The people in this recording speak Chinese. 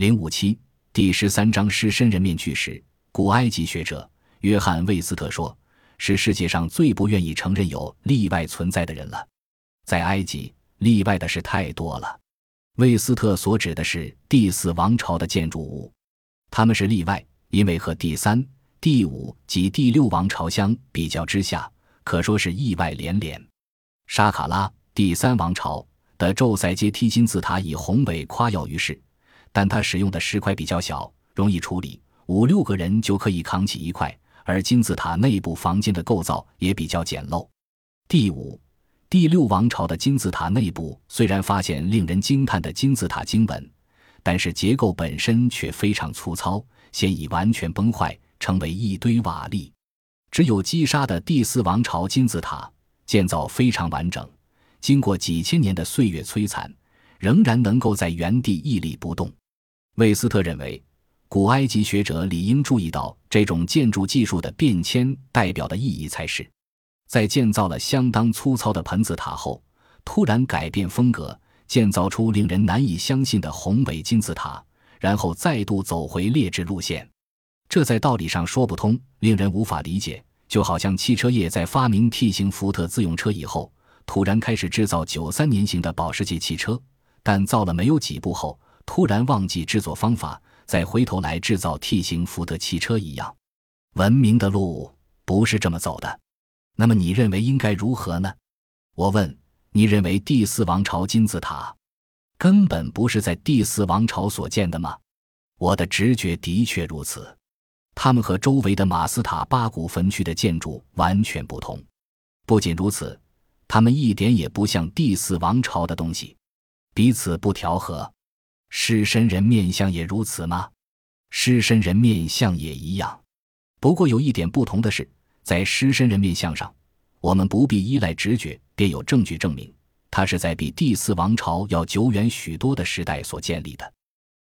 零五七第十三章狮身人面具时，古埃及学者约翰·魏斯特说：“是世界上最不愿意承认有例外存在的人了。在埃及，例外的事太多了。”魏斯特所指的是第四王朝的建筑物，他们是例外，因为和第三、第五及第六王朝相比较之下，可说是意外连连。沙卡拉第三王朝的宙塞阶梯金字塔以宏伟夸耀于世，但它使用的石块比较小，容易处理，五六个人就可以扛起一块。而金字塔内部房间的构造也比较简陋。第五。第六王朝的金字塔内部虽然发现令人惊叹的金字塔经文，但是结构本身却非常粗糙，现已完全崩坏，成为一堆瓦砾。只有击杀的第四王朝金字塔建造非常完整，经过几千年的岁月摧残，仍然能够在原地屹立不动。魏斯特认为，古埃及学者理应注意到这种建筑技术的变迁代表的意义才是。在建造了相当粗糙的盆子塔后，突然改变风格，建造出令人难以相信的宏伟金字塔，然后再度走回劣质路线，这在道理上说不通，令人无法理解。就好像汽车业在发明 T 型福特自用车以后，突然开始制造九三年型的保时捷汽车，但造了没有几部后，突然忘记制作方法，再回头来制造 T 型福特汽车一样。文明的路不是这么走的。那么你认为应该如何呢？我问你认为第四王朝金字塔根本不是在第四王朝所建的吗？我的直觉的确如此，它们和周围的马斯塔巴古坟区的建筑完全不同。不仅如此，它们一点也不像第四王朝的东西，彼此不调和。狮身人面像也如此吗？狮身人面像也一样，不过有一点不同的是。在狮身人面像上，我们不必依赖直觉，便有证据证明，它是在比第四王朝要久远许多的时代所建立的。